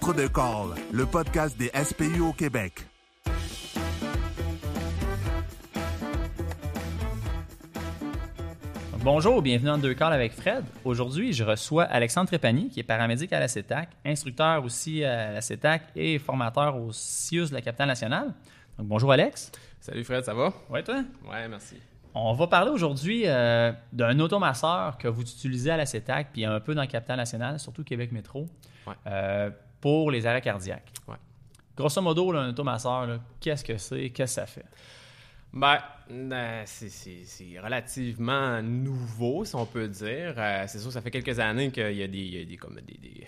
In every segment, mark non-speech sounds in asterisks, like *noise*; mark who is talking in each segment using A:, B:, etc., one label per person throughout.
A: Entre deux calls, le podcast des SPU au Québec.
B: Bonjour, bienvenue dans Deux Calls avec Fred. Aujourd'hui, je reçois Alexandre Trépanier, qui est paramédic à la CETAC, instructeur aussi à la CETAC et formateur au CIUS de la capitale nationale. Donc, bonjour Alex.
C: Salut Fred, ça va?
B: Ouais, toi?
C: Ouais, merci.
B: On va parler aujourd'hui euh, d'un automasseur que vous utilisez à la CETAC, puis un peu dans la capitale nationale, surtout Québec Métro,
C: Ouais.
B: euh, pour les arrêts cardiaques.
C: Ouais.
B: Grosso modo, là, un automasseur, qu'est-ce que c'est? Qu'est-ce que ça fait?
C: Ben, euh, c'est- relativement nouveau, si on peut dire. Euh, c'est sûr, ça fait quelques années qu'il y a des, il y a des, comme des, des-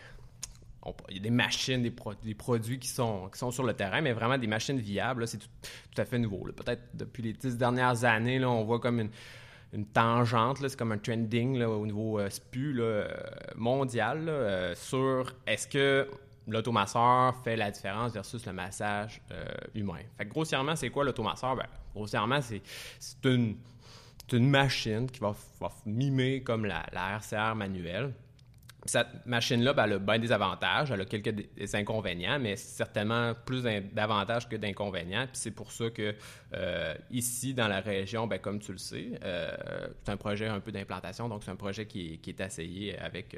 C: on- il y a des machines, des, pro- des produits qui sont, qui sont sur le terrain, mais vraiment des machines viables, c'est tout, tout à fait nouveau. Peut-être depuis les dix dernières années, là, on voit comme une, une tangente, c'est comme un trending là, au niveau euh, SPU là, mondial sur est-ce que l'automasseur fait la différence versus le massage euh, humain. Fait grossièrement, c'est quoi l'automasseur? Ben, grossièrement, c'est une, une machine qui va, mimer comme la, la RCR manuelle. Cette machine-là, ben, a bien des avantages, elle a quelques des inconvénients, mais certainement plus d'avantages que d'inconvénients. C'est pour ça que euh, ici, dans la région, ben, comme tu le sais, euh, c'est un projet un peu d'implantation, donc c'est un projet qui est, qui est essayé avec,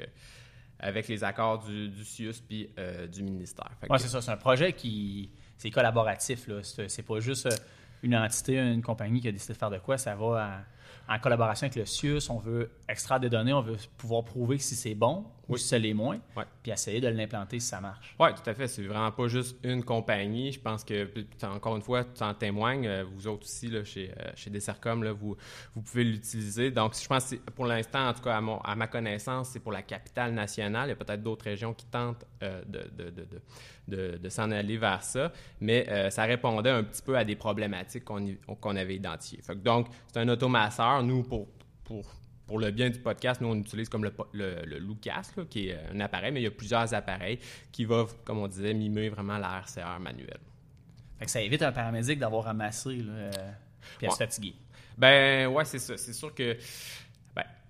C: avec les accords du, du CIUS puis euh, du ministère.
B: Oui, c'est ça. C'est un projet qui. C'est collaboratif. là. C'est pas juste euh, une entité, une compagnie qui a décidé de faire de quoi. Ça va en, en collaboration avec le CIUS. On veut extraire des données. On veut pouvoir prouver si c'est bon ou
C: Oui.
B: si ça l'est moins.
C: Ouais.
B: Puis essayer de l'implanter si ça marche.
C: Oui, tout à fait. C'est vraiment pas juste une compagnie. Je pense que, encore une fois, tu en témoignes, euh, vous autres aussi, là, chez, euh, chez Dessercom, là, vous, vous pouvez l'utiliser. Donc, je pense que pour l'instant, en tout cas, à, mon- à ma connaissance, c'est pour la capitale nationale. Il y a peut-être d'autres régions qui tentent euh, de, de, de, de, de- s'en aller vers ça. Mais euh, ça répondait un petit peu à des problématiques qu'on avait identifiées. Fait que donc, c'est un automasseur. Nous, pour, pour, pour le bien du podcast, nous, on utilise comme le, le, le Lucas, là, qui est un appareil, mais il y a plusieurs appareils qui va, comme on disait, mimer vraiment la RCR manuelle.
B: Fait que ça évite un paramédic d'avoir ramassé là, euh, puis à se fatiguer.
C: Ben, ouais, c'est ça. C'est sûr que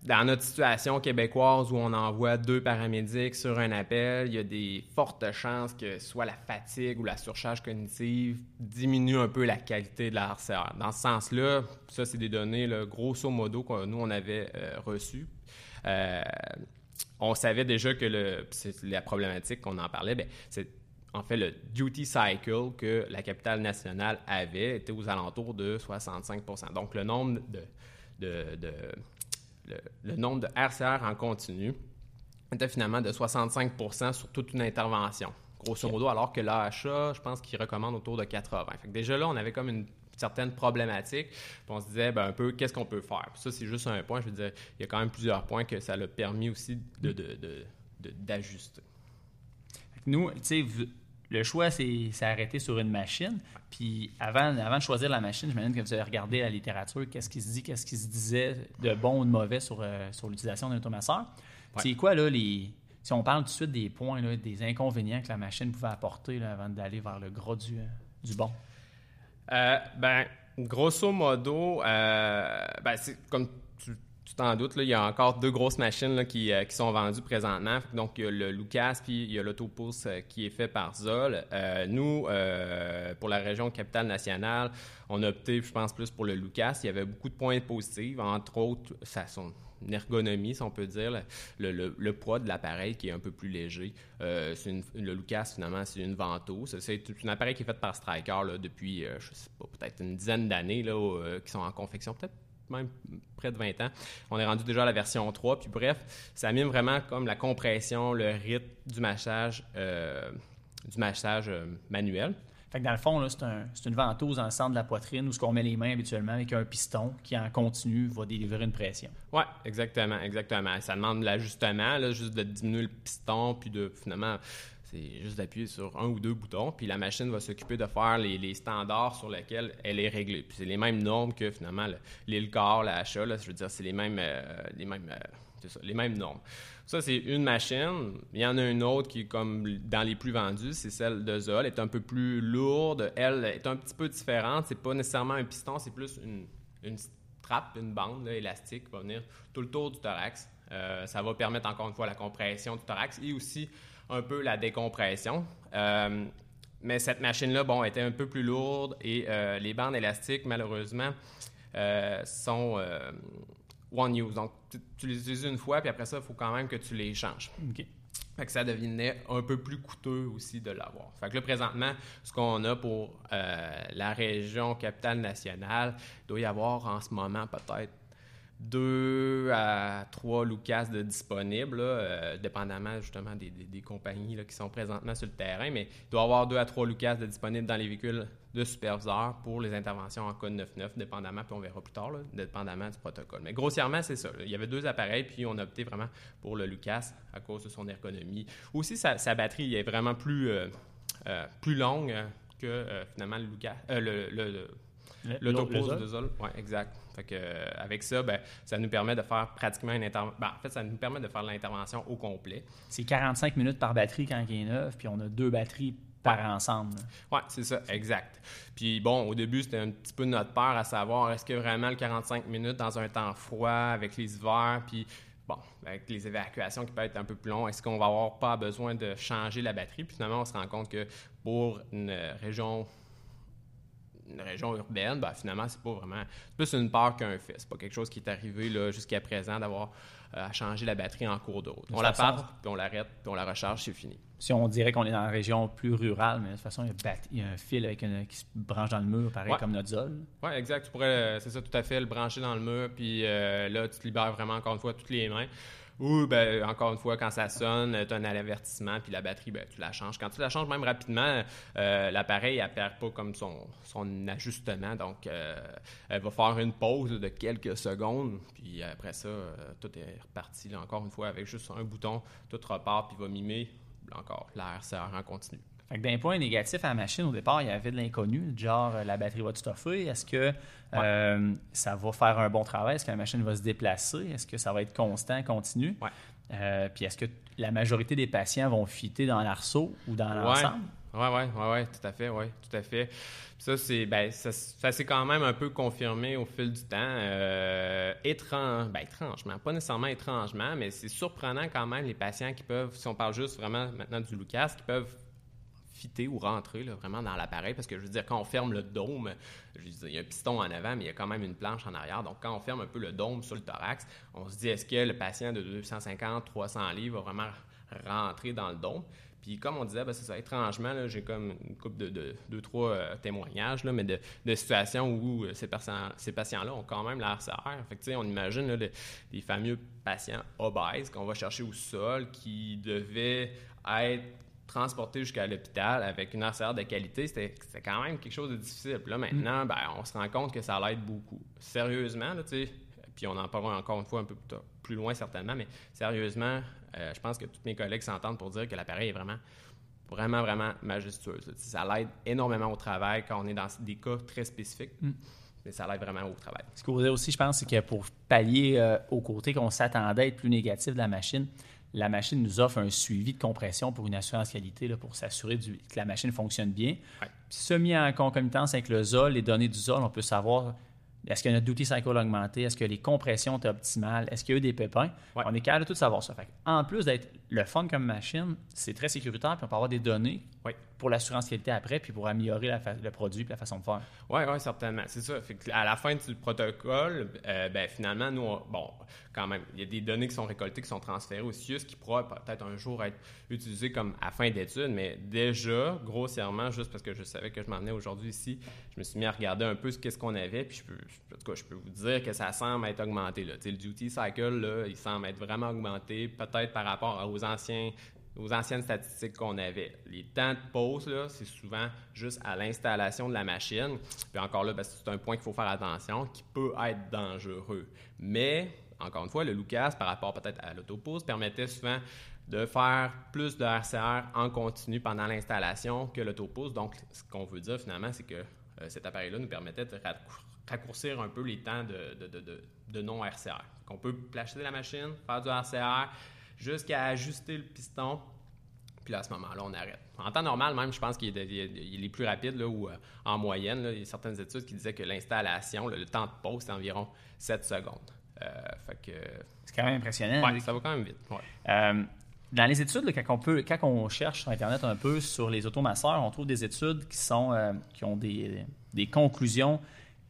C: dans notre situation québécoise où on envoie deux paramédics sur un appel, il y a des fortes chances que soit la fatigue ou la surcharge cognitive diminue un peu la qualité de la RCR. Dans ce sens-là, ça, c'est des données, grosso modo, que nous, on avait euh, reçues. Euh, on savait déjà que le, la problématique qu'on en parlait, ben, c'est en fait le duty cycle que la capitale nationale avait était aux alentours de 65% Donc le nombre de- le, le nombre de RCR en continu était finalement de 65% sur toute une intervention, grosso modo, alors que l'AHA, je pense qu'il recommande autour de 80. Fait que déjà là, on avait comme une certaine problématique, puis on se disait ben, un peu qu'est-ce qu'on peut faire? Puis ça, c'est juste un point, je veux dire, il y a quand même plusieurs points que ça l'a permis aussi de- de- de- d'ajuster.
B: Nous, tu sais, le choix, c'est arrêté sur une machine. Puis avant, avant de choisir la machine, j'imagine que vous avez regardé la littérature, qu'est-ce qui se dit, qu'est-ce qui se disait de bon ou de mauvais sur, euh, sur l'utilisation d'un automasseur. C'est quoi, là, les. Si on parle tout de suite des points, là, des inconvénients que la machine pouvait apporter là, avant d'aller vers le gros du, euh, du bon?
C: Euh, ben, grosso modo, euh, ben, c'est comme tu tu t'en doutes, il y a encore deux grosses machines euh, qui sont vendues présentement. Donc, il y a le Lucas puis il y a l'Autopulse euh, qui est fait par Zoll. Euh, nous, euh, pour la région capitale-nationale, on a opté, je pense, plus pour le Lucas. Il y avait beaucoup de points positifs, entre autres, son ergonomie, si on peut dire, le, poids de l'appareil qui est un peu plus léger. Le Lucas, finalement, c'est une ventouse. C'est un appareil qui est fait par Stryker là, depuis, je sais pas, peut-être une dizaine d'années, qui sont en confection, peut-être même près de 20 ans. On est rendu déjà à la version 3. Puis bref, ça mime vraiment comme la compression, le rythme du massage, euh, du massage euh, manuel.
B: Fait que dans le fond, c'est un- une ventouse le centre de la poitrine où ce qu'on met les mains habituellement avec un piston qui, en continu, va délivrer une pression.
C: Ouais, exactement, exactement. Ça demande de l'ajustement, juste de diminuer le piston, puis de finalement, c'est juste d'appuyer sur un ou deux boutons, puis la machine va s'occuper de faire les, standards sur lesquels elle est réglée. Puis c'est les mêmes normes que finalement le- l'ILCAR, la là, je veux dire, c'est les mêmes, euh, les mêmes, euh, les mêmes normes. Ça, c'est une machine. Il y en a une autre qui est comme dans les plus vendues, c'est celle de Zoll. Elle est un peu plus lourde. Elle est un petit peu différente. C'est pas nécessairement un piston, c'est plus une, une strap, une bande là, élastique qui va venir tout le tour du thorax. Euh, ça va permettre encore une fois la compression du thorax et aussi un peu la décompression. Euh, mais cette machine-là, bon, était un peu plus lourde et euh, les bandes élastiques, malheureusement, sont one use. Donc, tu, les utilises une fois, puis après ça, il faut quand même que tu les changes.
B: OK.
C: Fait que ça devenait un peu plus coûteux aussi de l'avoir. Fait que là, présentement, ce qu'on a pour la région capitale nationale, il doit y avoir en ce moment peut-être deux à trois Lucas de disponibles, euh, dépendamment justement des, compagnies qui sont présentement sur le terrain, mais il doit y avoir deux à trois Lucas de disponibles dans les véhicules de superviseurs pour les interventions en code 9.9, dépendamment, puis on verra plus tard, dépendamment du protocole. Mais grossièrement, c'est ça. Il y avait deux appareils, puis on a opté vraiment pour le Lucas à cause de son ergonomie. Aussi, sa, batterie est vraiment plus, euh, euh, plus longue que finalement le Lucas, le, le L'autopause de Zol. Oui, exact. Fait que, euh, avec ça, ben, ça nous permet de faire pratiquement une intervention. Ben, en fait, ça nous permet de faire l'intervention au complet.
B: C'est 45 minutes par batterie quand il est neuf, puis on a deux batteries par ensemble.
C: Oui, c'est ça, exact. Puis bon, au début, c'était un petit peu notre peur à savoir est-ce que vraiment le 45 minutes dans un temps froid avec les hivers, puis bon, avec les évacuations qui peuvent être un peu plus longs, est-ce qu'on va avoir pas besoin de changer la batterie? Puis finalement, on se rend compte que pour une région une région urbaine, ben, finalement, c'est pas vraiment. C'est plus une peur qu'un fait. C'est pas quelque chose qui est arrivé jusqu'à présent d'avoir euh, à changer la batterie en cours d'eau. On la part, puis on l'arrête, puis on la recharge, c'est fini.
B: Si on dirait qu'on est dans une région plus rurale, mais de toute façon, il y a, un fil avec qui se branche dans le mur, pareil comme notre zone.
C: Oui, exact. Tu pourrais, c'est ça, tout à fait, le brancher dans le mur, puis euh, là, tu te libères vraiment, encore une fois, toutes les mains. Ou, ben, encore une fois, quand ça sonne, tu as un avertissement, puis la batterie, ben, tu la changes. Quand tu la changes même rapidement, euh, l'appareil, elle perd pas comme son, ajustement. Donc, euh, elle va faire une pause de quelques secondes, puis après ça, euh, tout est reparti, encore une fois, avec juste un bouton, tout repart, puis va mimer, encore, l'air sert en continu.
B: D'un point négatif à la machine, au départ, il y avait de l'inconnu, genre la batterie va tout stoffer. Est-ce que euh, ça va faire un bon travail? Est-ce que la machine va se déplacer? Est-ce que ça va être constant, continu? Euh, puis est-ce que la majorité des patients vont fitter dans l'arceau ou dans l'ensemble?
C: Oui, oui, oui, ouais, tout à fait, oui, tout à fait. Ça, c'est, ben, ça, s'est quand même un peu confirmé au fil du temps. Euh, étrange, ben, étrangement, pas nécessairement étrangement, mais c'est surprenant quand même les patients qui peuvent, si on parle juste vraiment maintenant du Lucas, qui peuvent ou rentrer vraiment dans l'appareil parce que je veux dire, quand on ferme le dôme, il y a un piston en avant, mais il y a quand même une planche en arrière. Donc, quand on ferme un peu le dôme sur le thorax, on se dit est-ce que le patient de 250, 300 livres va vraiment rentrer dans le dôme? Puis comme on disait, ben, c'est ça, étrangement, j'ai comme une couple de, deux, trois euh, témoignages, là, mais de, situations où euh, ces, ces patients-là ont quand même l'air Fait que, on imagine les, fameux patients obèses qu'on va chercher au sol qui devaient être transporter jusqu'à l'hôpital avec une RCR de qualité, c'était quand même quelque chose de difficile. Puis là, maintenant, mm. ben, on se rend compte que ça l'aide beaucoup. Sérieusement, tu sais, puis on en parlera encore une fois un peu plus, loin certainement, mais sérieusement, euh, je pense que tous mes collègues s'entendent pour dire que l'appareil est vraiment, vraiment, vraiment majestueux. Ça l'aide énormément au travail quand on est dans des cas très spécifiques. Mm. Mais ça l'aide vraiment au travail.
B: Ce qu'on vous dire aussi, je pense, c'est que pour pallier euh, au côté qu'on s'attendait à être plus négatif de la machine, la machine nous offre un suivi de compression pour une assurance qualité là, pour s'assurer que la machine fonctionne bien. Ouais. Semi en concomitance avec le ZOL, les données du ZOL, on peut savoir est-ce que notre duty cycle a augmenté, est-ce que les compressions sont optimales, est-ce qu'il y a eu des pépins? On est capable de tout savoir ça. en plus d'être le fun comme machine, c'est très sécuritaire, puis on peut avoir des données pour l'assurance qualité après, puis pour améliorer le produit et la façon de faire.
C: Oui, oui, certainement. C'est ça. à la fin du protocole, euh, ben, finalement, nous, bon, quand même, il y a des données qui sont récoltées, qui sont transférées au CIUS, qui pourraient peut-être un jour être utilisées comme à fin d'étude, mais déjà, grossièrement, juste parce que je savais que je m'en aujourd'hui ici, je me suis mis à regarder un peu ce qu'est-ce qu'on avait, puis je peux, en tout cas, je peux vous dire que ça semble être augmenté. Là. le duty cycle, là, il semble être vraiment augmenté, peut-être par rapport aux anciens aux anciennes statistiques qu'on avait. Les temps de pause, c'est souvent juste à l'installation de la machine. Puis encore là, ben, c'est un point qu'il faut faire attention, qui peut être dangereux. Mais, encore une fois, le Lucas, par rapport peut-être à l'autopause, permettait souvent de faire plus de RCR en continu pendant l'installation que l'autopause. Donc, ce qu'on veut dire finalement, c'est que euh, cet appareil-là nous permettait de raccourcir un peu les temps de, non-RCR. On peut placer la machine, faire du RCR, jusqu'à ajuster le piston. Puis à ce moment-là, on arrête. En temps normal, même, je pense qu'il est, plus rapide, là, ou euh, en moyenne, il y a certaines études qui disaient que l'installation, le temps de pause, c'est environ 7 secondes. Euh, fait que,
B: C'est quand même impressionnant.
C: ouais, ça va quand même vite. ouais.
B: Euh, dans les études, là, quand, on peut, quand on cherche sur Internet un peu sur les automasseurs, on trouve des études qui, sont, qui ont des, des conclusions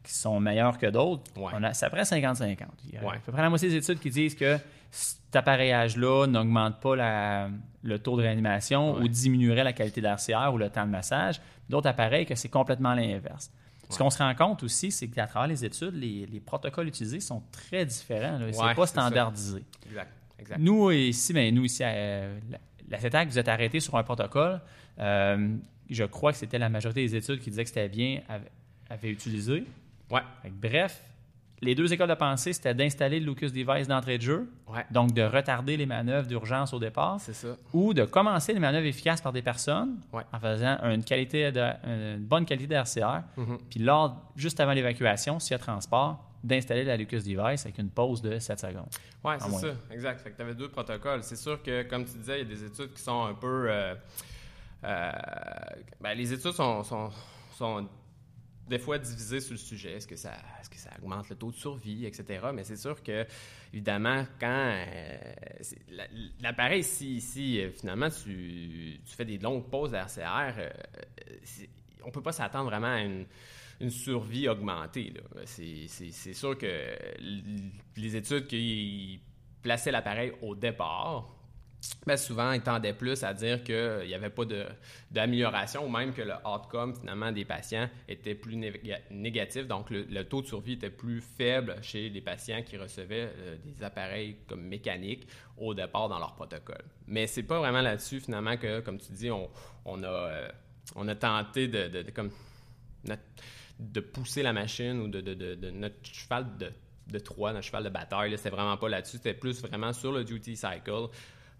B: qui sont meilleures que d'autres.
C: Ouais.
B: On a- C'est à peu près 50-50. Il y a
C: Ouais.
B: à peu près la moitié des études qui disent que cet appareillage-là n'augmente pas la- le taux de réanimation
C: Ouais.
B: ou diminuerait la qualité d'RCR ou le temps de massage. D'autres appareils que c'est complètement l'inverse. Ce qu'on se rend compte aussi, c'est qu'à travers les études, les, les protocoles utilisés sont très différents. là.
C: Ouais,
B: c'est pas standardisé.
C: Exact. exact.
B: Nous, ici, ben, nous, ici, à euh, la, CETAC, vous êtes arrêtés sur un protocole. Euh, je crois que c'était la majorité des études qui disaient que c'était bien, avaient, avaient utilisé.
C: Ouais,
B: bref, les deux écoles de pensée, c'était d'installer le Lucas Device d'entrée de jeu,
C: ouais,
B: donc de retarder les manœuvres d'urgence au départ,
C: c'est ça.
B: ou de commencer les manœuvres efficaces par des personnes
C: Ouais.
B: en faisant une, qualité de, une bonne qualité d'RCR,
C: Mhm.
B: puis lors, juste avant l'évacuation, s'il y a transport, d'installer la Lucas Device avec une pause de 7 secondes. En
C: c'est ça, exact. Fait que tu avais deux protocoles. C'est sûr que, comme tu disais, il y a des études qui sont un peu. euh, euh, ben, les études sont, sont, sont des fois divisées sur le sujet. Est-ce que, ça, est-ce que ça augmente le taux de survie, etc. Mais c'est sûr que, évidemment, quand. euh, l'appareil, si, si euh, finalement tu, fais des longues pauses d'RCR, euh, c'est- on peut pas s'attendre vraiment à une survie augmentée. C'est, sûr que les études qui plaçaient l'appareil au départ, ben souvent, ils tendaient plus à dire qu'il n'y avait pas d'amélioration ou même que le outcome finalement des patients était plus néga- négatif. Donc, le, le taux de survie était plus faible chez les patients qui recevaient euh, des appareils comme mécaniques au départ dans leur protocole. Mais c'est pas vraiment là-dessus finalement que, comme tu dis, on, on a, euh, on a tenté de, comme de pousser la machine ou de, de- notre cheval de, de notre cheval de bataille. C'était vraiment pas là-dessus. C'était plus vraiment sur le duty cycle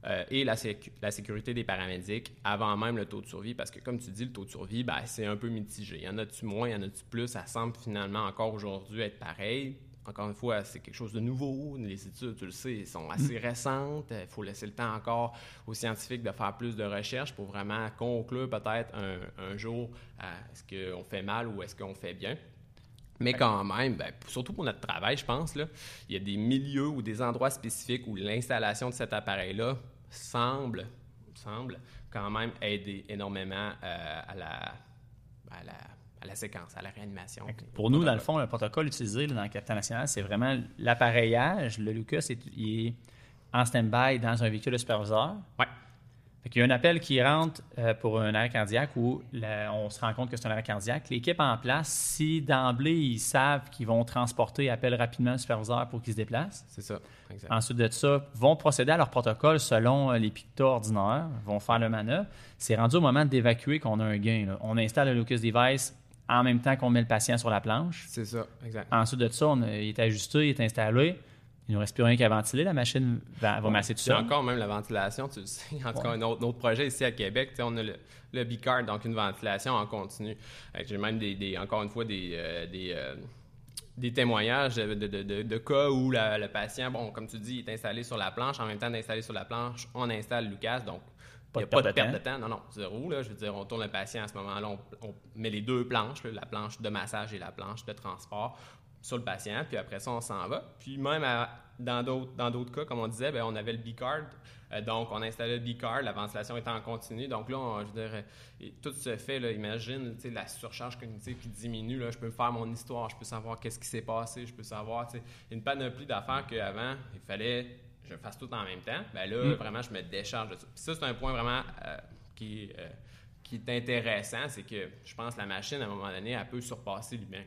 C: euh, et la, la sécurité des paramédics avant même le taux de survie. Parce que, comme tu dis, le taux de survie, ben, c'est un peu mitigé. Il y en a-tu moins, il y en a-tu plus? Ça semble finalement encore aujourd'hui être pareil. Encore une fois, c'est quelque chose de nouveau. Les études, tu le sais, sont assez récentes. Il faut laisser le temps encore aux scientifiques de faire plus de recherches pour vraiment conclure peut-être un, un jour à est-ce qu'on fait mal ou est-ce qu'on fait bien. Mais quand même, ben, surtout pour notre travail, je pense, là, il y a des milieux ou des endroits spécifiques où l'installation de cet appareil-là semble, semble quand même aider énormément euh, à, la, à, la, à la séquence, à la réanimation.
B: Pour nous, dans le fond, le protocole utilisé là, dans le Capitaine National, c'est vraiment l'appareillage. Le Lucas est, il est en stand-by dans un véhicule de superviseur.
C: Ouais.
B: Fait qu'il y a un appel qui rentre euh, pour un arrêt cardiaque où on se rend compte que c'est un arrêt cardiaque. L'équipe en place, si d'emblée ils savent qu'ils vont transporter, appellent rapidement le superviseur pour qu'il se déplace.
C: C'est ça, exact.
B: Ensuite de ça, vont procéder à leur protocole selon euh, les pictos ordinaires, vont faire le manœuvre. C'est rendu au moment d'évacuer qu'on a un gain. là. On installe le Lucas Device en même temps qu'on met le patient sur la planche.
C: C'est ça, exact.
B: Ensuite de ça, on il est ajusté, il est installé. Il ne nous reste plus rien qu'à ventiler. La machine va, va masser tout ça.
C: encore même la ventilation, tu le sais. *laughs* En tout cas, un autre, un autre projet ici à Québec, on a le, le B-Card, donc une ventilation en continu. J'ai même des, des- encore une fois des, euh, des, euh, des témoignages de, de- de- de- de cas où la- le patient, bon, comme tu dis, est installé sur la planche. En même temps d'installer sur la planche, on installe Lucas, donc
B: Pas
C: il n'y a pas de
B: de
C: perte de temps. Non, non, zéro. Là, je veux dire, on tourne le patient à ce moment-là, on, on met les deux planches, là, la planche de massage et la planche de transport sur le patient, puis après ça, on s'en va. Puis même à- dans d'autres cas, comme on disait, ben, on avait le B-Card, euh, donc on installait le B-Card, la ventilation était en continu. Donc là, on- je veux dire, et tout se fait, là, imagine, la surcharge cognitive qui diminue, là, je peux faire mon histoire, je peux savoir qu'est-ce qui s'est passé, je peux savoir, tu sais, une panoplie d'affaires qu'avant, il fallait que je fasse tout en même temps. Ben là, vraiment, je me décharge de ça. Puis ça, c'est un point vraiment euh, qui, euh, qui est intéressant, c'est que je pense que la machine, à un moment donné, elle peut surpasser l'humain.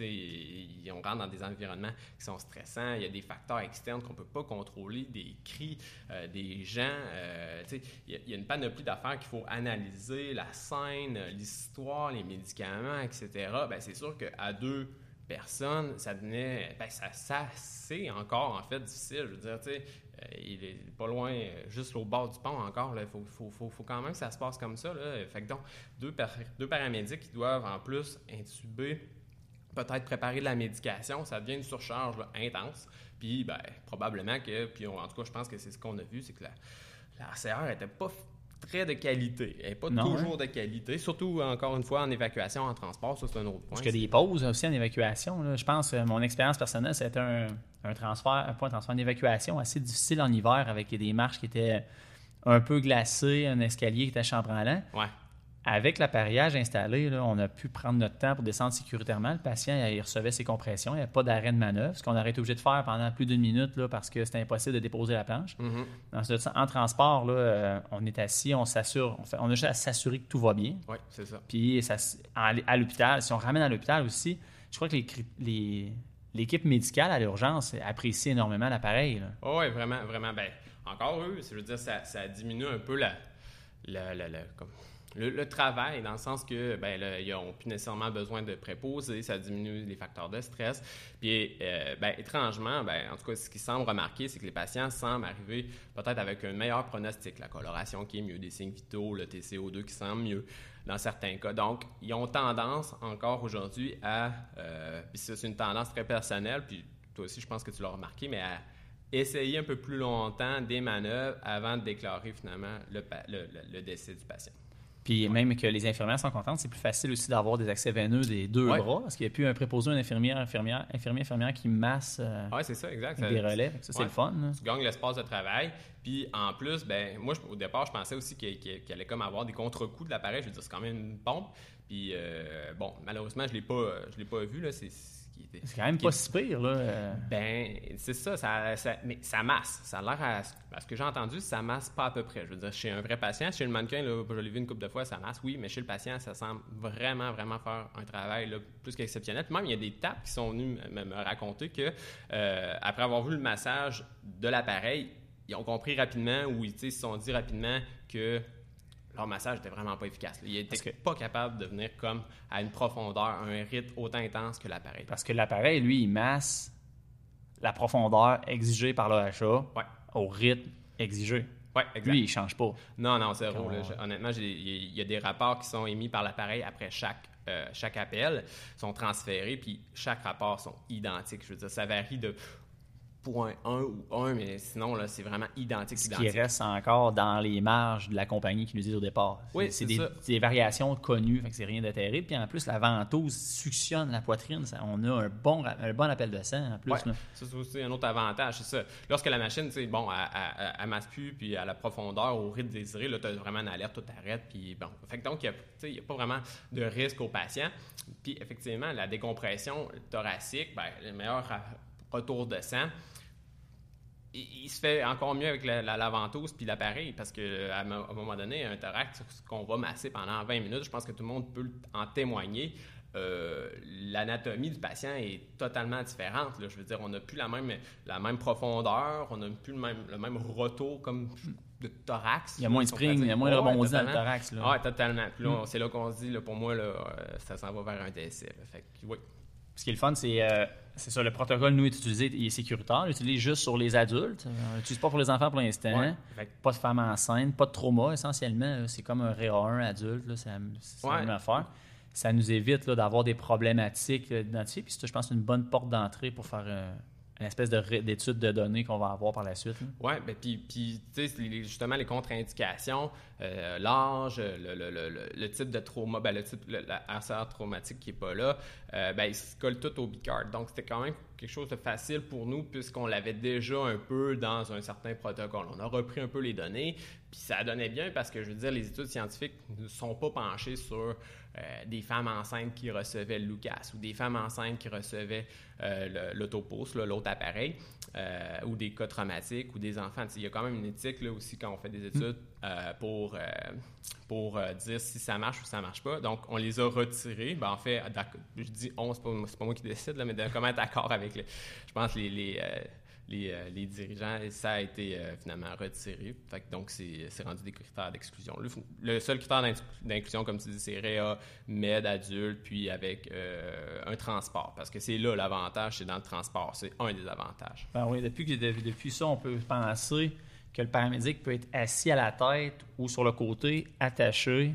C: On rentre dans des environnements qui sont stressants, il y a des facteurs externes qu'on ne peut pas contrôler, des cris, euh, des gens. euh, il y, a- une panoplie d'affaires qu'il faut analyser, la scène, l'histoire, les médicaments, etc. Ben, c'est sûr qu'à deux personnes, ça devenait. Ben, ça, c'est encore en fait difficile. Je veux dire, euh, il est pas loin, juste au bord du pont encore. Il faut, faut, faut, faut quand même que ça se passe comme ça. Fait que donc, deux paramédics qui doivent en plus intuber peut-être préparer de la médication, ça devient une surcharge là, intense. Puis, ben, probablement que, puis on- en tout cas, je pense que c'est ce qu'on a vu, c'est que la, la RCR était pas très de qualité. Elle n'est pas
B: Non,
C: toujours de qualité, surtout, encore une fois, en évacuation, en transport, ça, c'est un autre point.
B: Parce a des pauses aussi en évacuation. là. Je pense que mon expérience personnelle, c'était un, un transfert, un point de transfert d'évacuation assez difficile en hiver avec des marches qui étaient un peu glacées, un escalier qui était chambranlant.
C: Ouais.
B: Avec l'appareillage installé, là, on a pu prendre notre temps pour descendre sécuritairement. Le patient il recevait ses compressions, il n'y avait pas d'arrêt de manœuvre, ce qu'on aurait été obligé de faire pendant plus d'une minute là, parce que c'était impossible de déposer la planche.
C: Mhm.
B: Dans ce- en transport, là, euh, on est assis, on s'assure, on, a juste à s'assurer que tout va bien.
C: Oui, c'est ça.
B: Puis ça, à, à l'hôpital, si on ramène à l'hôpital aussi, je crois que les cri- les- l'équipe médicale à l'urgence apprécie énormément l'appareil. là.
C: oui, vraiment, vraiment. Ben, encore eux, je veux dire, ça, ça diminue un peu la, la- la- la- comme- le, travail, dans le sens que ben, là, ils n'ont plus nécessairement besoin de préposer, ça diminue les facteurs de stress. Puis, euh, ben, étrangement, ben, en tout cas, ce qui semble remarquer, c'est que les patients semblent arriver peut-être avec un meilleur pronostic, la coloration qui est mieux, des signes vitaux, le TCO2 qui semble mieux dans certains cas. Donc, ils ont tendance encore aujourd'hui à, euh, puis c'est une tendance très personnelle, puis toi aussi, je pense que tu l'as remarqué, mais à essayer un peu plus longtemps des manœuvres avant de déclarer finalement le- le décès du patient.
B: Puis même que les infirmières sont contentes, c'est plus facile aussi d'avoir des accès veineux des deux
C: Ouais.
B: bras, parce qu'il n'y a plus un préposé, une infirmière, infirmière, infirmier, infirmière qui masse euh,
C: Oui, c'est ça, exact. Ça-
B: des relais. Ça, c'est
C: Ouais.
B: le fun. là.
C: tu gagnes l'espace de travail. Puis en plus, ben moi, je- au départ, je pensais aussi qu'il allait comme avoir des contre-coups de l'appareil. Je veux dire, c'est quand même une pompe. Puis euh, bon, malheureusement, je l'ai pas, je l'ai pas vu là. C'est
B: C'est quand même pas si pire. Là.
C: Ben, c'est ça, ça, ça- mais ça masse. Ça a l'air à, à ce que j'ai entendu, ça masse pas à peu près. Je veux dire, chez un vrai patient, chez le mannequin, là, je l'ai vu une couple de fois, ça masse, oui, mais chez le patient, ça semble vraiment, vraiment faire un travail là, plus qu'exceptionnel. Puis même, il y a des tapes qui sont venus me, me raconter que, euh, après avoir vu le massage de l'appareil, ils ont compris rapidement ou ils se sont dit rapidement que leur massage était vraiment pas efficace. là. Ils
B: que-
C: pas capables de venir comme à une profondeur, à un rythme autant intense que l'appareil.
B: Parce que l'appareil, lui, il masse la profondeur exigée par l'OHA
C: Ouais.
B: au rythme exigé.
C: Ouais, exact.
B: Lui, il change pas.
C: Non, non.
B: Quand-.
C: Je- honnêtement, il y, a des rapports qui sont émis par l'appareil après chaque, euh, chaque appel, sont transférés, puis chaque rapport sont identiques. Je veux dire, ça varie de 0.1 ou 1, mais sinon, là, c'est vraiment identique,
B: Ce qui
C: identique.
B: reste encore dans les marges de la compagnie qui nous dit au départ.
C: Oui,
B: c'est
C: c'est
B: des, des variations connues, fait que c'est rien de terrible. Puis en plus, la ventouse suctionne la poitrine. ça- on a un bon, un bon appel de sang en plus.
C: Ouais, ça, c'est aussi un autre avantage, c'est ça. Lorsque la machine, sais, bon, elle masse plus, puis à la profondeur, au rythme désiré, là, tu as vraiment une alerte, tout arrête, puis bon. Fait que donc, il n'y a, pas vraiment de risque au patient. Puis effectivement, la décompression thoracique, ben, le meilleur retour de sang, il, il se fait encore mieux avec la, la, la ventouse puis l'appareil, parce que à, mo- à un moment donné, un thorax qu'on va masser pendant 20 minutes, je pense que tout le monde peut en témoigner. Euh, l'anatomie du patient est totalement différente. là. Je veux dire, on n'a plus la même, la même profondeur, on n'a plus le même, le même retour comme de thorax.
B: Il y a moins de spring, il y a moins de rebondis dans le thorax.
C: Ouais, totalement. Puis là,
B: Mm.
C: c'est là qu'on se dit, là, pour moi, là, euh, ça s'en va vers un décès. Fait que, oui.
B: Ce qui est le fun, c'est euh, c'est ça, le protocole, nous, est utilisé, il est sécuritaire. On l'utilise juste sur les adultes. On l'utilise pas pour les enfants pour l'instant.
C: Ouais.
B: Pas de femmes enceintes, pas de trauma, essentiellement. C'est comme un REA1 adulte, là, c'est la,
C: Ouais.
B: même affaire. Ça nous évite d'avoir des problématiques euh, identifiées. Puis c'est, je pense, une bonne porte d'entrée pour faire euh, une espèce d'étude de données qu'on va avoir par la suite.
C: Oui, ben, puis, justement, les contre-indications, euh, l'âge, le, le- le- le- type de trauma, ben, le type, la traumatique qui n'est pas là, euh, ben, ils se collent tout au bicard. Donc, c'était quand même quelque chose de facile pour nous puisqu'on l'avait déjà un peu dans un certain protocole. On a repris un peu les données, puis ça donnait bien parce que, je veux dire, les études scientifiques ne sont pas penchées sur euh, des femmes enceintes qui recevaient le Lucas ou des femmes enceintes qui recevaient euh, l'autre appareil, euh, ou des cas traumatiques ou des enfants. Il y a quand même une éthique là, aussi quand on fait des études pour, euh, pour euh, dire si ça marche ou ça marche pas. Donc, on les a retirés. Ben, en fait, je dis on, c'est pas, pas moi qui décide, là, mais de comment être d'accord avec, je pense, les, les, les, euh, les dirigeants, et ça a été euh, finalement retiré. Fait que donc, c'est rendu des critères d'exclusion. Le, le seul critère d'inclu- d'inclusion, comme tu dis, c'est REA, MED, adulte, puis avec euh, un transport. Parce que c'est là l'avantage, c'est dans le transport. C'est un des avantages.
B: Ben oui, depuis, que- de- depuis ça, on peut penser que le paramédic peut être assis à la tête ou sur le côté, attaché.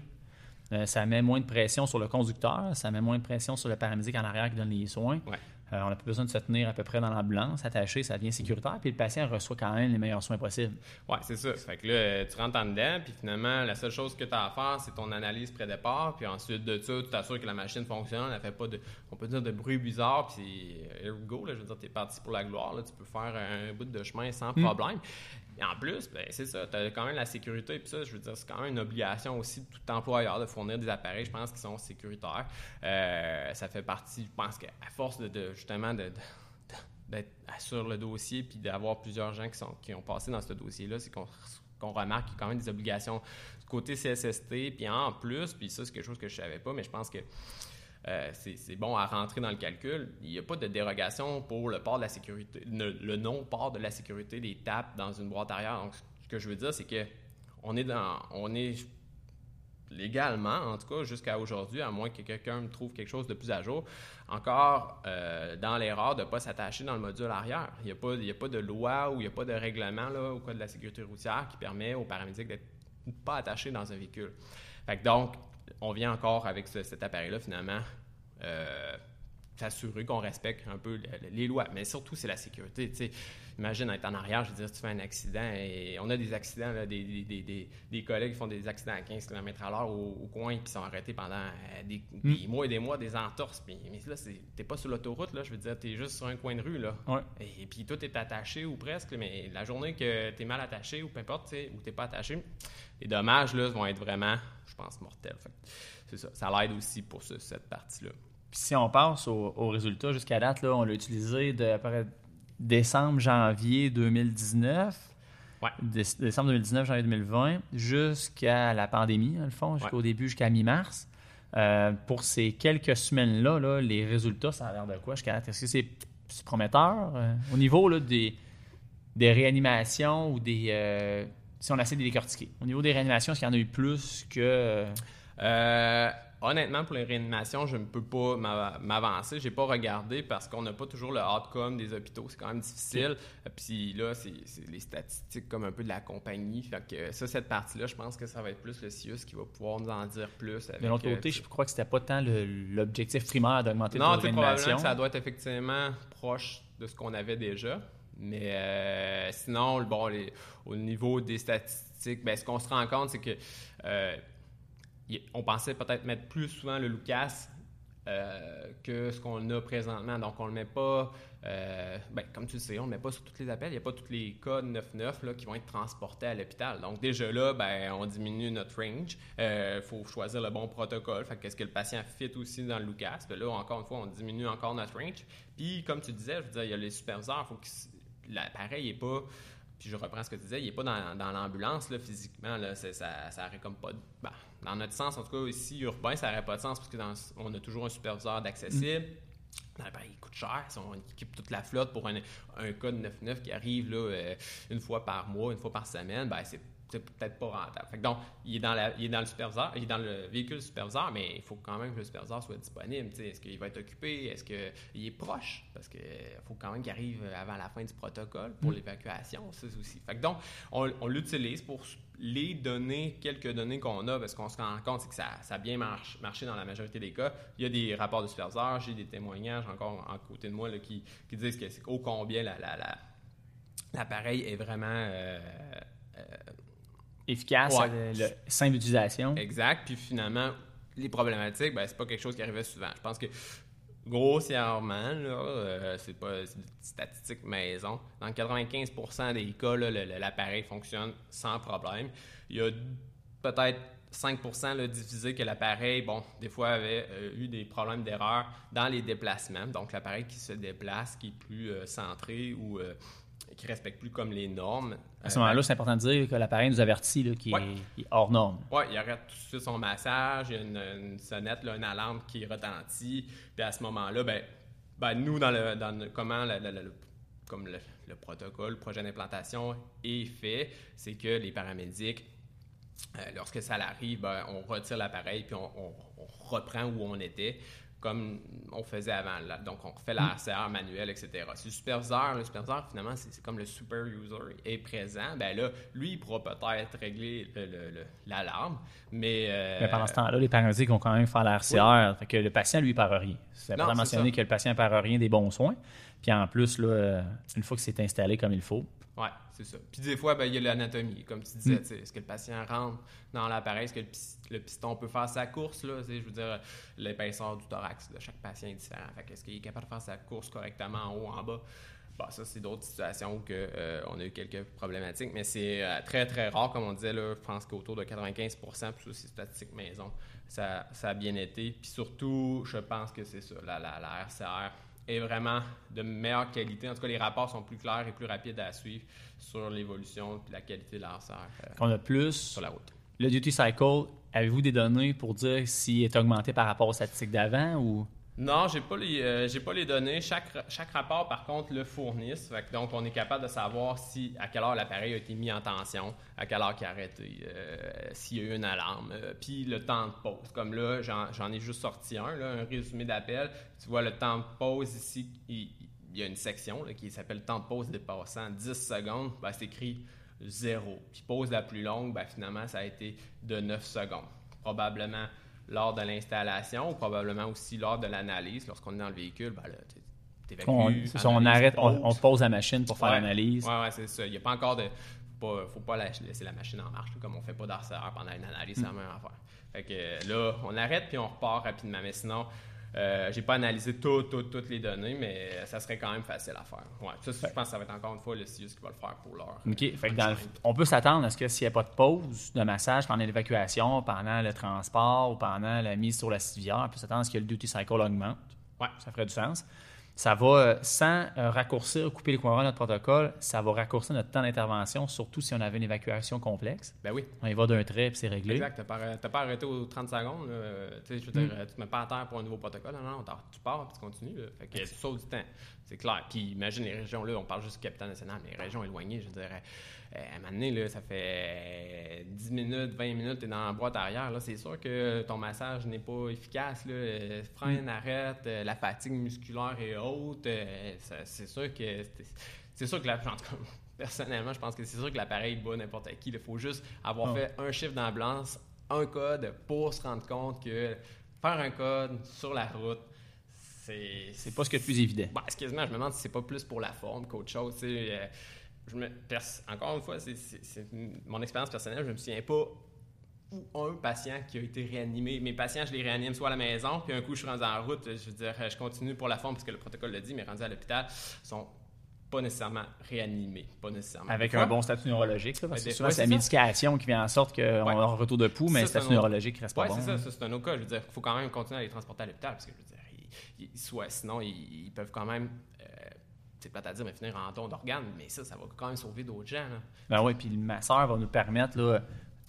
B: Euh, ça met moins de pression sur le conducteur, ça met moins de pression sur le paramédic en arrière qui donne les soins.
C: Ouais.
B: Euh, on n'a pas besoin de se tenir à peu près dans l'ambulance, attaché, ça devient sécuritaire, puis le patient reçoit quand même les meilleurs soins possibles.
C: Oui, c'est ça. Fait que là, tu rentres en dedans, puis finalement, la seule chose que tu as à faire, c'est ton analyse pré-départ, puis ensuite de ça, tu t'assures que la machine fonctionne, elle fait pas de, on peut dire, de bruit bizarre, puis here we go, là, je veux dire, tu es parti pour la gloire, là, tu peux faire un bout de chemin sans problème. Et en plus, ben, c'est ça, tu as quand même la sécurité. Puis ça, je veux dire, c'est quand même une obligation aussi de tout employeur de fournir des appareils, je pense, qui sont sécuritaires. Euh, ça fait partie, je pense qu'à force justement d'être sur le dossier puis d'avoir plusieurs gens qui, sont, qui ont passé dans ce dossier-là, c'est qu'on remarque qu'il y a quand même des obligations du côté CSST. Puis en plus, puis ça, c'est quelque chose que je ne savais pas, mais je pense que euh, c'est bon à rentrer dans le calcul. Il n'y a pas de dérogation pour le port de la sécurité, le, non-port de la sécurité des tapes dans une boîte arrière. Donc, ce que je veux dire, c'est que on est dans, on est légalement, en tout cas jusqu'à aujourd'hui, à moins que quelqu'un trouve quelque chose de plus à jour, encore euh, dans l'erreur de ne pas s'attacher dans le module arrière. Il n'y a, a pas de loi ou il n'y a pas de règlement là, au code de la sécurité routière qui permet aux paramédics d'être pas attachés dans un véhicule. Donc, on vient encore avec cet appareil-là, finalement, euh, s'assurer qu'on respecte un peu les lois. Mais surtout, c'est la sécurité. Imagine être en arrière, je veux dire, tu fais un accident et on a des accidents, des, collègues qui font des accidents à 15 km à l'heure au, coin qui sont arrêtés pendant euh, des, hmm. mois et des mois, des entorses. mais là, t'es pas sur l'autoroute, là, je veux dire, tu es juste sur un coin de rue. Là. Et, puis tout est attaché ou presque, mais la journée que tu es mal attaché ou peu importe, ou tu pas attaché, les dommages là, vont être vraiment, je pense, mortels. c'est ça. Ça l'aide aussi pour cette partie-là.
B: Puis si on passe au, résultat jusqu'à date, là, on l'a utilisé de décembre, janvier 2019.
C: Ouais.
B: décembre 2019, janvier 2020, jusqu'à la pandémie, dans le fond, jusqu'au début, jusqu'à mi-mars. Euh, pour ces quelques semaines-là, là, les résultats, ça a l'air de quoi? Jusqu'à date? Est-ce que c'est prometteur euh, au niveau là, des, des réanimations ou des. Euh, si on essaie de les décortiquer? Au niveau des réanimations, est-ce qu'il y en a eu plus que.
C: Honnêtement, pour les réanimations, je ne peux pas m'avancer. Je n'ai pas regardé parce qu'on n'a pas toujours le outcome des hôpitaux. C'est quand même difficile. Puis là, c'est les statistiques comme un peu de la compagnie. Fait que ça, cette partie-là, je pense que ça va être plus le CIUS qui va pouvoir nous en dire plus.
B: de l'autre côté, euh, je crois que c'était pas tant l'objectif primaire d'augmenter
C: Non, probablement que ça doit être effectivement proche de ce qu'on avait déjà. Mais euh, sinon, bon, au niveau des statistiques, ben, ce qu'on se rend compte, c'est que euh, on pensait peut-être mettre plus souvent le Lucas euh, que ce qu'on a présentement. Donc, on ne le met pas, euh, ben, comme tu le sais, on ne le met pas sur tous les appels. Il n'y a pas tous les codes 9.9 là, qui vont être transportés à l'hôpital. Donc, déjà là, ben, on diminue notre range. Il euh, faut choisir le bon protocole. Qu'est-ce que le patient fit aussi dans le Lucas? Ben là, encore une fois, on diminue encore notre range. Puis, comme tu disais, je veux dire, il y a les superviseurs. Faut que l'appareil n'est pas puis je reprends ce que tu disais, il n'est pas dans, l'ambulance là, physiquement. Là, ça, ça aurait comme pas. Ben, dans notre sens, en tout cas ici, urbain, ça n'aurait pas de sens parce que on a toujours un superviseur d'accessible. Mm. Ben, il coûte cher. on équipe toute la flotte pour un, un code 9.9 qui arrive là, euh, une fois par mois, une fois par semaine. Ben, c'est c'est peut-être pas rentable. donc, il est, dans il est dans le superviseur, il est dans le véhicule superviseur, mais il faut quand même que le superviseur soit disponible. Est-ce qu'il va être occupé? Est-ce qu'il est proche? Parce qu'il faut quand même qu'il arrive avant la fin du protocole pour mm. l'évacuation, ça aussi. Fait donc, on, l'utilise pour les données, quelques données qu'on a, parce qu'on se rend compte que ça, a bien marché dans la majorité des cas. Il y a des rapports de superviseur, j'ai des témoignages encore à côté de moi qui, disent que c'est ô combien l'appareil est vraiment... Euh, euh,
B: efficace, le, simple d'utilisation.
C: Exact. Puis finalement, les problématiques, ben, c'est pas quelque chose qui arrivait souvent. Je pense que grossièrement, euh, c'est pas une statistique maison. Dans 95% des cas, l'appareil fonctionne sans problème. Il y a peut-être 5 là, divisé que l'appareil, bon, des fois avait euh, eu des problèmes d'erreur dans les déplacements. Donc, l'appareil qui se déplace, qui est plus euh, centré ou qui respecte plus comme les normes.
B: À ce moment-là, c'est important de dire que l'appareil nous avertit qu'il est, hors norme.
C: Oui, il arrête tout de suite son massage, il y a une, sonnette, une alarme qui retentit. Puis à ce moment-là, ben, ben, nous, dans le, dans comment le, comme le, protocole, le projet d'implantation est fait, c'est que les paramédics, euh, lorsque ça arrive, ben, on retire l'appareil puis on, reprend où on était comme on faisait avant. Là. Donc, on refait la RCR manuelle, etc. Si le superviseur, le superviseur, finalement, c'est comme le super user est présent, ben là, lui, il pourra peut-être régler le- le- le- l'alarme, mais... euh,
B: Mais pendant ce temps-là, les paramedics vont quand même faire la RCR. Fait que le patient, lui, ne perd rien. C'est important de mentionner
C: ça.
B: que le patient ne perd rien des bons soins. Puis en plus, là, une fois que c'est installé comme il faut,
C: Ouais, c'est ça. Puis des fois, ben, il y a l'anatomie, comme tu disais.
B: Mm.
C: Est-ce que le patient rentre dans l'appareil? Est-ce que le, le piston peut faire sa course? Là, je veux dire, l'épaisseur du thorax de chaque patient est différent. Fait que est-ce qu'il est capable de faire sa course correctement en haut, en bas? Bon, ça, c'est d'autres situations où que, euh, on a eu quelques problématiques, mais c'est euh, très, très rare, comme on disait. Là, je pense qu'autour de 95 puis ça, c'est statistique maison. Ça, ça a bien été. Puis surtout, je pense que c'est ça, la, la, la RCR est vraiment de meilleure qualité. En tout cas, les rapports sont plus clairs et plus rapides à suivre sur l'évolution et la qualité de la RCR euh,
B: qu'on a plus.
C: sur la route.
B: Le duty cycle, avez-vous des données pour dire s'il est augmenté par rapport aux statistiques d'avant ou?
C: Non, j'ai pas les euh, pas les données. Chaque, rapport, par contre, le que donc, on est capable de savoir si à quelle heure l'appareil a été mis en tension, à quelle heure il a arrêté, euh, s'il y a eu une alarme, euh, puis le temps de pause. Comme là, j'en ai juste sorti un, un résumé d'appel. Tu vois le temps de pause ici, il, y a une section qui s'appelle temps de pause dépassant 10 secondes. Ben, c'est écrit 0. Puis pause la plus longue, ben, finalement, ça a été de 9 secondes. Probablement lors de l'installation ou probablement aussi lors de l'analyse. Lorsqu'on est dans le véhicule, ben là, t'é- t'évacues,
B: On, on arrête, on, on pose la machine pour faire
C: Ouais.
B: l'analyse.
C: Ouais, ouais, c'est ça. Il n'y a pas encore de. Faut pas, faut pas lâcher- laisser la machine en marche. Comme on fait pas d'arceur pendant une analyse, c'est la même affaire. Fait que là, on arrête puis on repart rapidement. Mais sinon, euh, j'ai pas analysé tout- tout- toutes les données, mais ça serait quand même facile à faire. Ouais, ça, je pense que ça va être encore une fois le CIUS qui va le faire pour l'heure.
B: OK. Fait que dans le- on peut s'attendre à ce que s'il n'y a pas de pause de massage pendant l'évacuation, pendant le transport ou pendant la mise sur la civière, on peut s'attendre à ce que le duty cycle augmente.
C: Ouais.
B: Ça ferait du sens. Ça va, euh, sans euh, raccourcir, couper les de notre protocole, ça va raccourcir notre temps d'intervention, surtout si on avait une évacuation complexe.
C: Ben oui.
B: On y va d'un trait puis c'est réglé.
C: Exact, t'as pas, t'as pas arrêté aux 30 secondes. Euh, tu sais, je veux dire, tu te mets pas à terre pour un nouveau protocole. Non, non, tu pars puis tu continues. là. Fait que tu sauves du temps. C'est clair. Puis imagine les régions, là, on parle juste du capital national, mais les régions éloignées, je euh, à un moment donné, là, ça fait 10 minutes, 20 minutes, t'es dans la boîte arrière. Là, c'est sûr que ton massage n'est pas efficace. Là. Euh, Freine, arrête, euh, la fatigue musculaire est haute. euh, c'est sûr que. c'est- sûr que la. *laughs* En tout cas, personnellement, je pense que c'est sûr que l'appareil bat n'importe qui. Il faut juste avoir
B: Ah.
C: fait un chiffre d'ambulance, un code pour se rendre compte que faire un code sur la route, c'est.
B: C'est pas ce que le plus évident.
C: Bah, excuse-moi, je me demande si c'est pas plus pour la forme qu'autre chose. euh, je me, pers- encore une fois, c'est, mon expérience personnelle. Je me souviens pas où un patient qui a été réanimé. Mes patients, je les réanime soit à la maison, puis un coup, je suis rendu en route. Je veux dire, je continue pour la forme parce que le protocole le dit, mais rendu à l'hôpital, sont pas nécessairement réanimés. Pas nécessairement.
B: Avec un bon statut neurologique, là, parce que souvent c'est la
C: ça.
B: médication qui vient en sorte qu'on
C: Ouais.
B: a un retour de pouls, mais
C: Ça,
B: le statut neurologique reste pas
C: Ouais,
B: bon.
C: c'est ça, ça, c'est un autre cas. Je veux dire, il faut quand même continuer à les transporter à l'hôpital parce que je veux dire, ils, ils- soit, sinon, ils, ils peuvent quand même, euh, c'est plate à dire, mais finir en don d'organes, mais ça, ça va quand même sauver d'autres gens. là.
B: Ben oui, puis le masseur va nous permettre là,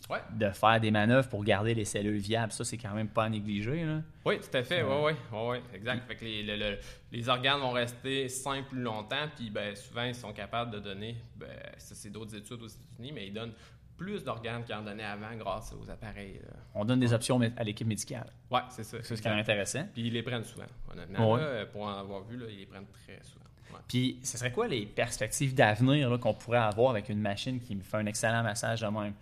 C: Ouais.
B: de faire des manœuvres pour garder les cellules viables. Ça, c'est quand même pas à négliger. Là.
C: Oui, tout à fait, oui, oui, oui, exact. Fait que les, le- le- les organes vont rester sains plus longtemps, puis ben, souvent, ils sont capables de donner, ben, ça c'est d'autres études aux États-Unis, mais ils donnent plus d'organes qu'ils en donnaient avant grâce aux appareils. là.
B: On donne des options à l'équipe médicale.
C: Ouais, c'est ça.
B: C'est quand même intéressant.
C: Puis ils les prennent souvent, honnêtement.
B: Ouais.
C: là, pour en avoir vu, là, ils les prennent très souvent. Ouais.
B: Puis, ce serait quoi les perspectives d'avenir qu'on pourrait avoir avec une machine qui me fait un excellent massage de même?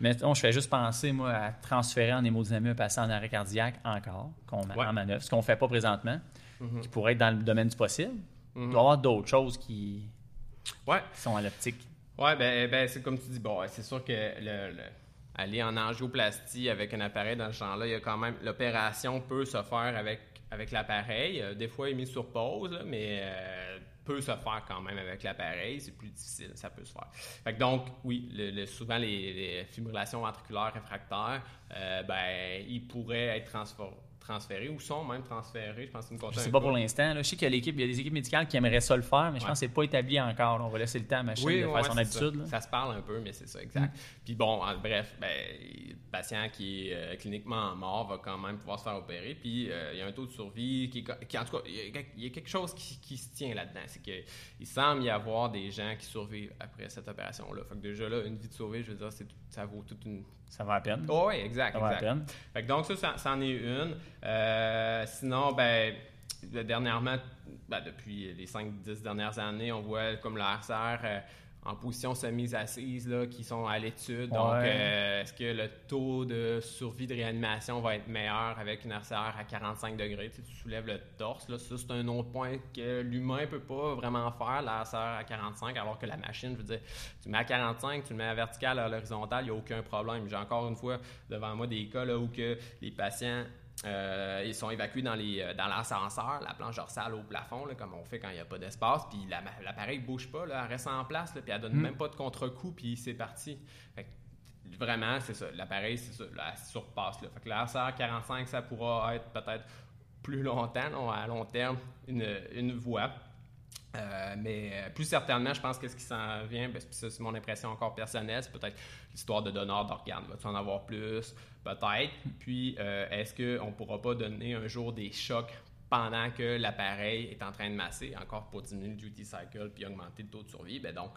B: Mettons, je fais juste penser, moi, à transférer en hémodynamie un patient en arrêt cardiaque encore, qu'on
C: Ouais.
B: en manœuvre, ce qu'on ne fait pas présentement,
C: Mhm.
B: qui pourrait être dans le domaine du possible. Il
C: Mhm.
B: doit y avoir d'autres choses qui,
C: Ouais,
B: qui sont à l'optique.
C: Ouais, ben, ben c'est comme tu dis, bon, c'est sûr que le, le- aller en angioplastie avec un appareil dans ce genre-là, il y a quand même l'opération peut se faire avec avec l'appareil. Euh, des fois, il est mis sur pause, là, mais euh, peut se faire quand même avec l'appareil. C'est plus difficile, ça peut se faire. Donc, oui, souvent les, les fibrillations ventriculaires réfractaires, euh, ben, ils pourraient être transfor- transférés ou sont même transférés. Je pense que me
B: Je sais pas pour l'instant. Je sais qu'il y a l'équipe, il y a des équipes médicales qui aimeraient ça le faire, mais je
C: Ouais.
B: pense que c'est pas établi encore. On va laisser le temps à ma machine de faire son habitude.
C: Ça. se parle un peu, mais c'est ça, exact. Puis bon, en- bref, ben, le patient qui est euh, cliniquement mort va quand même pouvoir se faire opérer. Puis euh, il y a un taux de survie qui, qui en tout cas, il y a, quelque- chose qui, qui se tient là-dedans. C'est qu'il semble y avoir des gens qui survivent après cette opération-là. Fait que déjà là, une vie de sauvée, je veux dire, ça vaut toute une.
B: Ça va à peine.
C: Oh, oui, exact,
B: ça va à
C: exact.
B: peine.
C: Fait que donc, ça, ça, c'en est une. Euh, sinon, ben, dernièrement, ben, depuis les 5-10 dernières années, on voit comme le RCR en position semi-assise là, qui sont à l'étude. Donc,
B: Ouais.
C: euh, est-ce que le taux de survie de réanimation va être meilleur avec une RCR à 45 degrés? Tu, sais, tu soulèves le torse. Là. Ça, c'est un autre point que l'humain ne peut pas vraiment faire, la RCR à 45, alors que la machine, je veux dire, tu le mets à 45, tu le mets à vertical, à l'horizontale, il n'y a aucun problème. J'ai encore une fois devant moi des cas là, où que les patients euh, ils sont évacués dans, les, euh, dans l'ascenseur, la planche dorsale au plafond, là, comme on fait quand il n'y a pas d'espace, puis la- l'appareil ne bouge pas, là, elle reste en place, là, puis elle donne
B: Mm.
C: même pas de contre-coup, puis c'est parti. Fait que, vraiment, c'est ça. L'appareil, c'est ça, là, elle surpasse. Là. Fait que la RCR 45, ça pourra être peut-être plus longtemps, là, à long terme, une, une voie. Euh, mais euh, plus certainement, je pense que ce qui s'en vient, ben, ça c'est mon impression encore personnelle, c'est peut-être l'histoire de donneurs d'organes. Va-tu en avoir plus? Peut-être. Puis, euh, est-ce qu'on ne pourra pas donner un jour des chocs pendant que l'appareil est en train de masser, encore pour diminuer le duty cycle puis augmenter le taux de survie? Ben donc,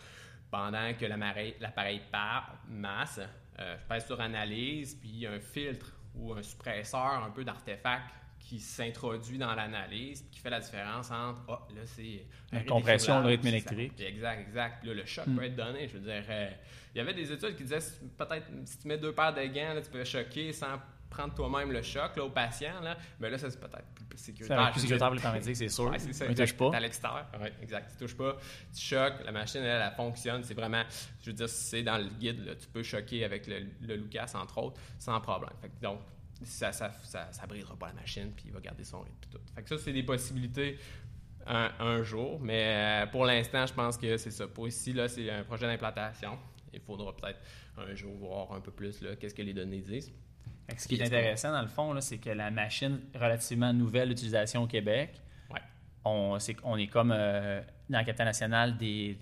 C: pendant que l'appareil part, masse, je pèse sur analyse, puis un filtre ou un suppresseur un peu d'artefact qui s'introduit dans l'analyse, qui fait la différence entre, ah, là, c'est...
B: La compression, le rythme
C: c'est ça.
B: électrique.
C: Puis Exact, exact. Puis là, le choc
B: Mm.
C: peut être donné. Je veux dire, euh, il y avait des études qui disaient, peut-être, si tu mets deux paires de gants, là, tu peux choquer sans prendre toi-même le choc là, au patient. Là. Mais là, ça, c'est peut-être plus
B: C'est
C: sécuritaire.
B: plus sécuritaire pour les paramédics, c'est sûr. *laughs*
C: Ouais, c'est ça,
B: ne touche pas.
C: À l'extérieur. Ouais, exact. Tu touches pas. Tu choques. La machine, elle, elle fonctionne. C'est vraiment, je veux dire, c'est dans le guide. là, tu peux choquer avec le, le Lucas, entre autres, sans problème. Fait que donc, ça ça, ça, ça brisera pas la machine, puis il va garder son rythme. tout. Fait que ça, c'est des possibilités un, un jour. Mais euh, pour l'instant, je pense que c'est ça. Pour ici, là, c'est un projet d'implantation. Il faudra peut-être un jour voir un peu plus là, qu'est-ce que les données disent.
B: Ce qui est intéressant, dans le fond, c'est que la machine, relativement nouvelle utilisation au Québec,
C: Ouais.
B: on, c'est, on est comme euh, dans le Capitaine National des,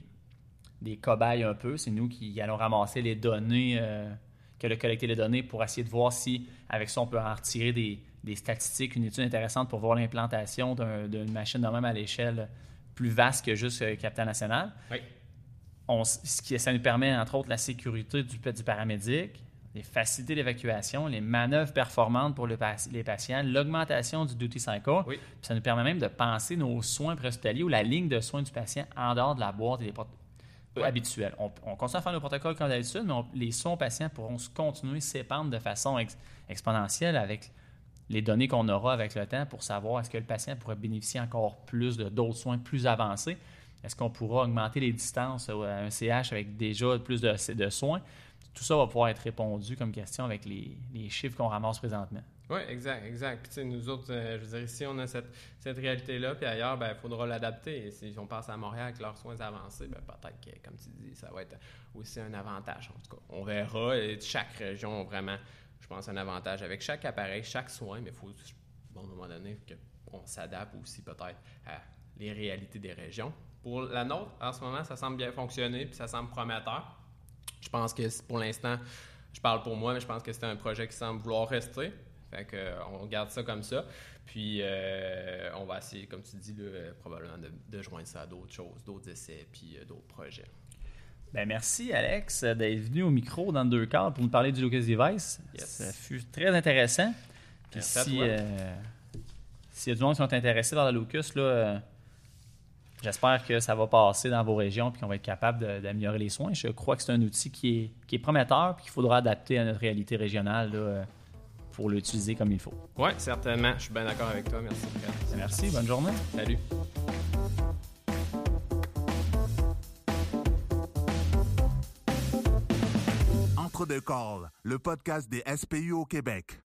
B: des cobayes un peu. C'est nous qui allons ramasser les données, euh, que le collecter les données pour essayer de voir si, avec ça, on peut en retirer des, des statistiques, une étude intéressante pour voir l'implantation d'un- d'une machine de même à l'échelle plus vaste que juste euh, Capitaine National.
C: Oui.
B: On ce qui, ça nous permet, entre autres, la sécurité du, du paramédic, les facilités d'évacuation, les manœuvres performantes pour le les patients, l'augmentation du duty cycle.
C: Oui.
B: Ça nous permet même de penser nos soins préhospitaliers ou la ligne de soins du patient en dehors de la boîte et des prot- On, on continue à faire nos protocoles comme d'habitude, mais on- les soins patients pourront se continuer s'épandre de façon ex- exponentielle avec les données qu'on aura avec le temps pour savoir est-ce que le patient pourrait bénéficier encore plus de d'autres soins plus avancés. Est-ce qu'on pourra augmenter les distances à un CH avec déjà plus de, de soins? Tout ça va pouvoir être répondu comme question avec les, les chiffres qu'on ramasse présentement.
C: Oui, exact, exact. Puis, nous autres, euh, je veux dire, ici, on a cette, cette réalité-là, puis ailleurs, ben, il faudra l'adapter. Et si on passe à Montréal avec leurs soins avancés, ben, peut-être que, comme tu dis, ça va être aussi un avantage. En tout cas, on verra. Et chaque région a vraiment, je pense, un avantage avec chaque appareil, chaque soin, mais il faut, bon, à un moment donné, qu'on s'adapte aussi peut-être à les réalités des régions. Pour la nôtre, en ce moment, ça semble bien fonctionner, puis ça semble prometteur. Je pense que pour l'instant, je parle pour moi, mais je pense que c'est un projet qui semble vouloir rester. Fait que, euh, on garde ça comme ça. Puis, euh, on va essayer, comme tu dis, là, euh, probablement de, de joindre ça à d'autres choses, d'autres essais, puis euh, d'autres projets.
B: Ben merci, Alex, d'être venu au micro dans le deux quarts pour nous parler du Lucas Device.
C: Yes.
B: Ça fut très intéressant. Puis
C: Merci
B: si, s'il y a du monde qui sont intéressés par le Lucas, là, j'espère que ça va passer dans vos régions et qu'on va être capable de- d'améliorer les soins. Je crois que c'est un outil qui est, qui est prometteur et qu'il faudra adapter à notre réalité régionale là, pour l'utiliser comme il faut.
C: Oui, certainement. Je suis bien d'accord avec toi. Merci.
B: Merci, bonne journée.
C: Salut.
A: Entre deux calls, le podcast des SPU au Québec.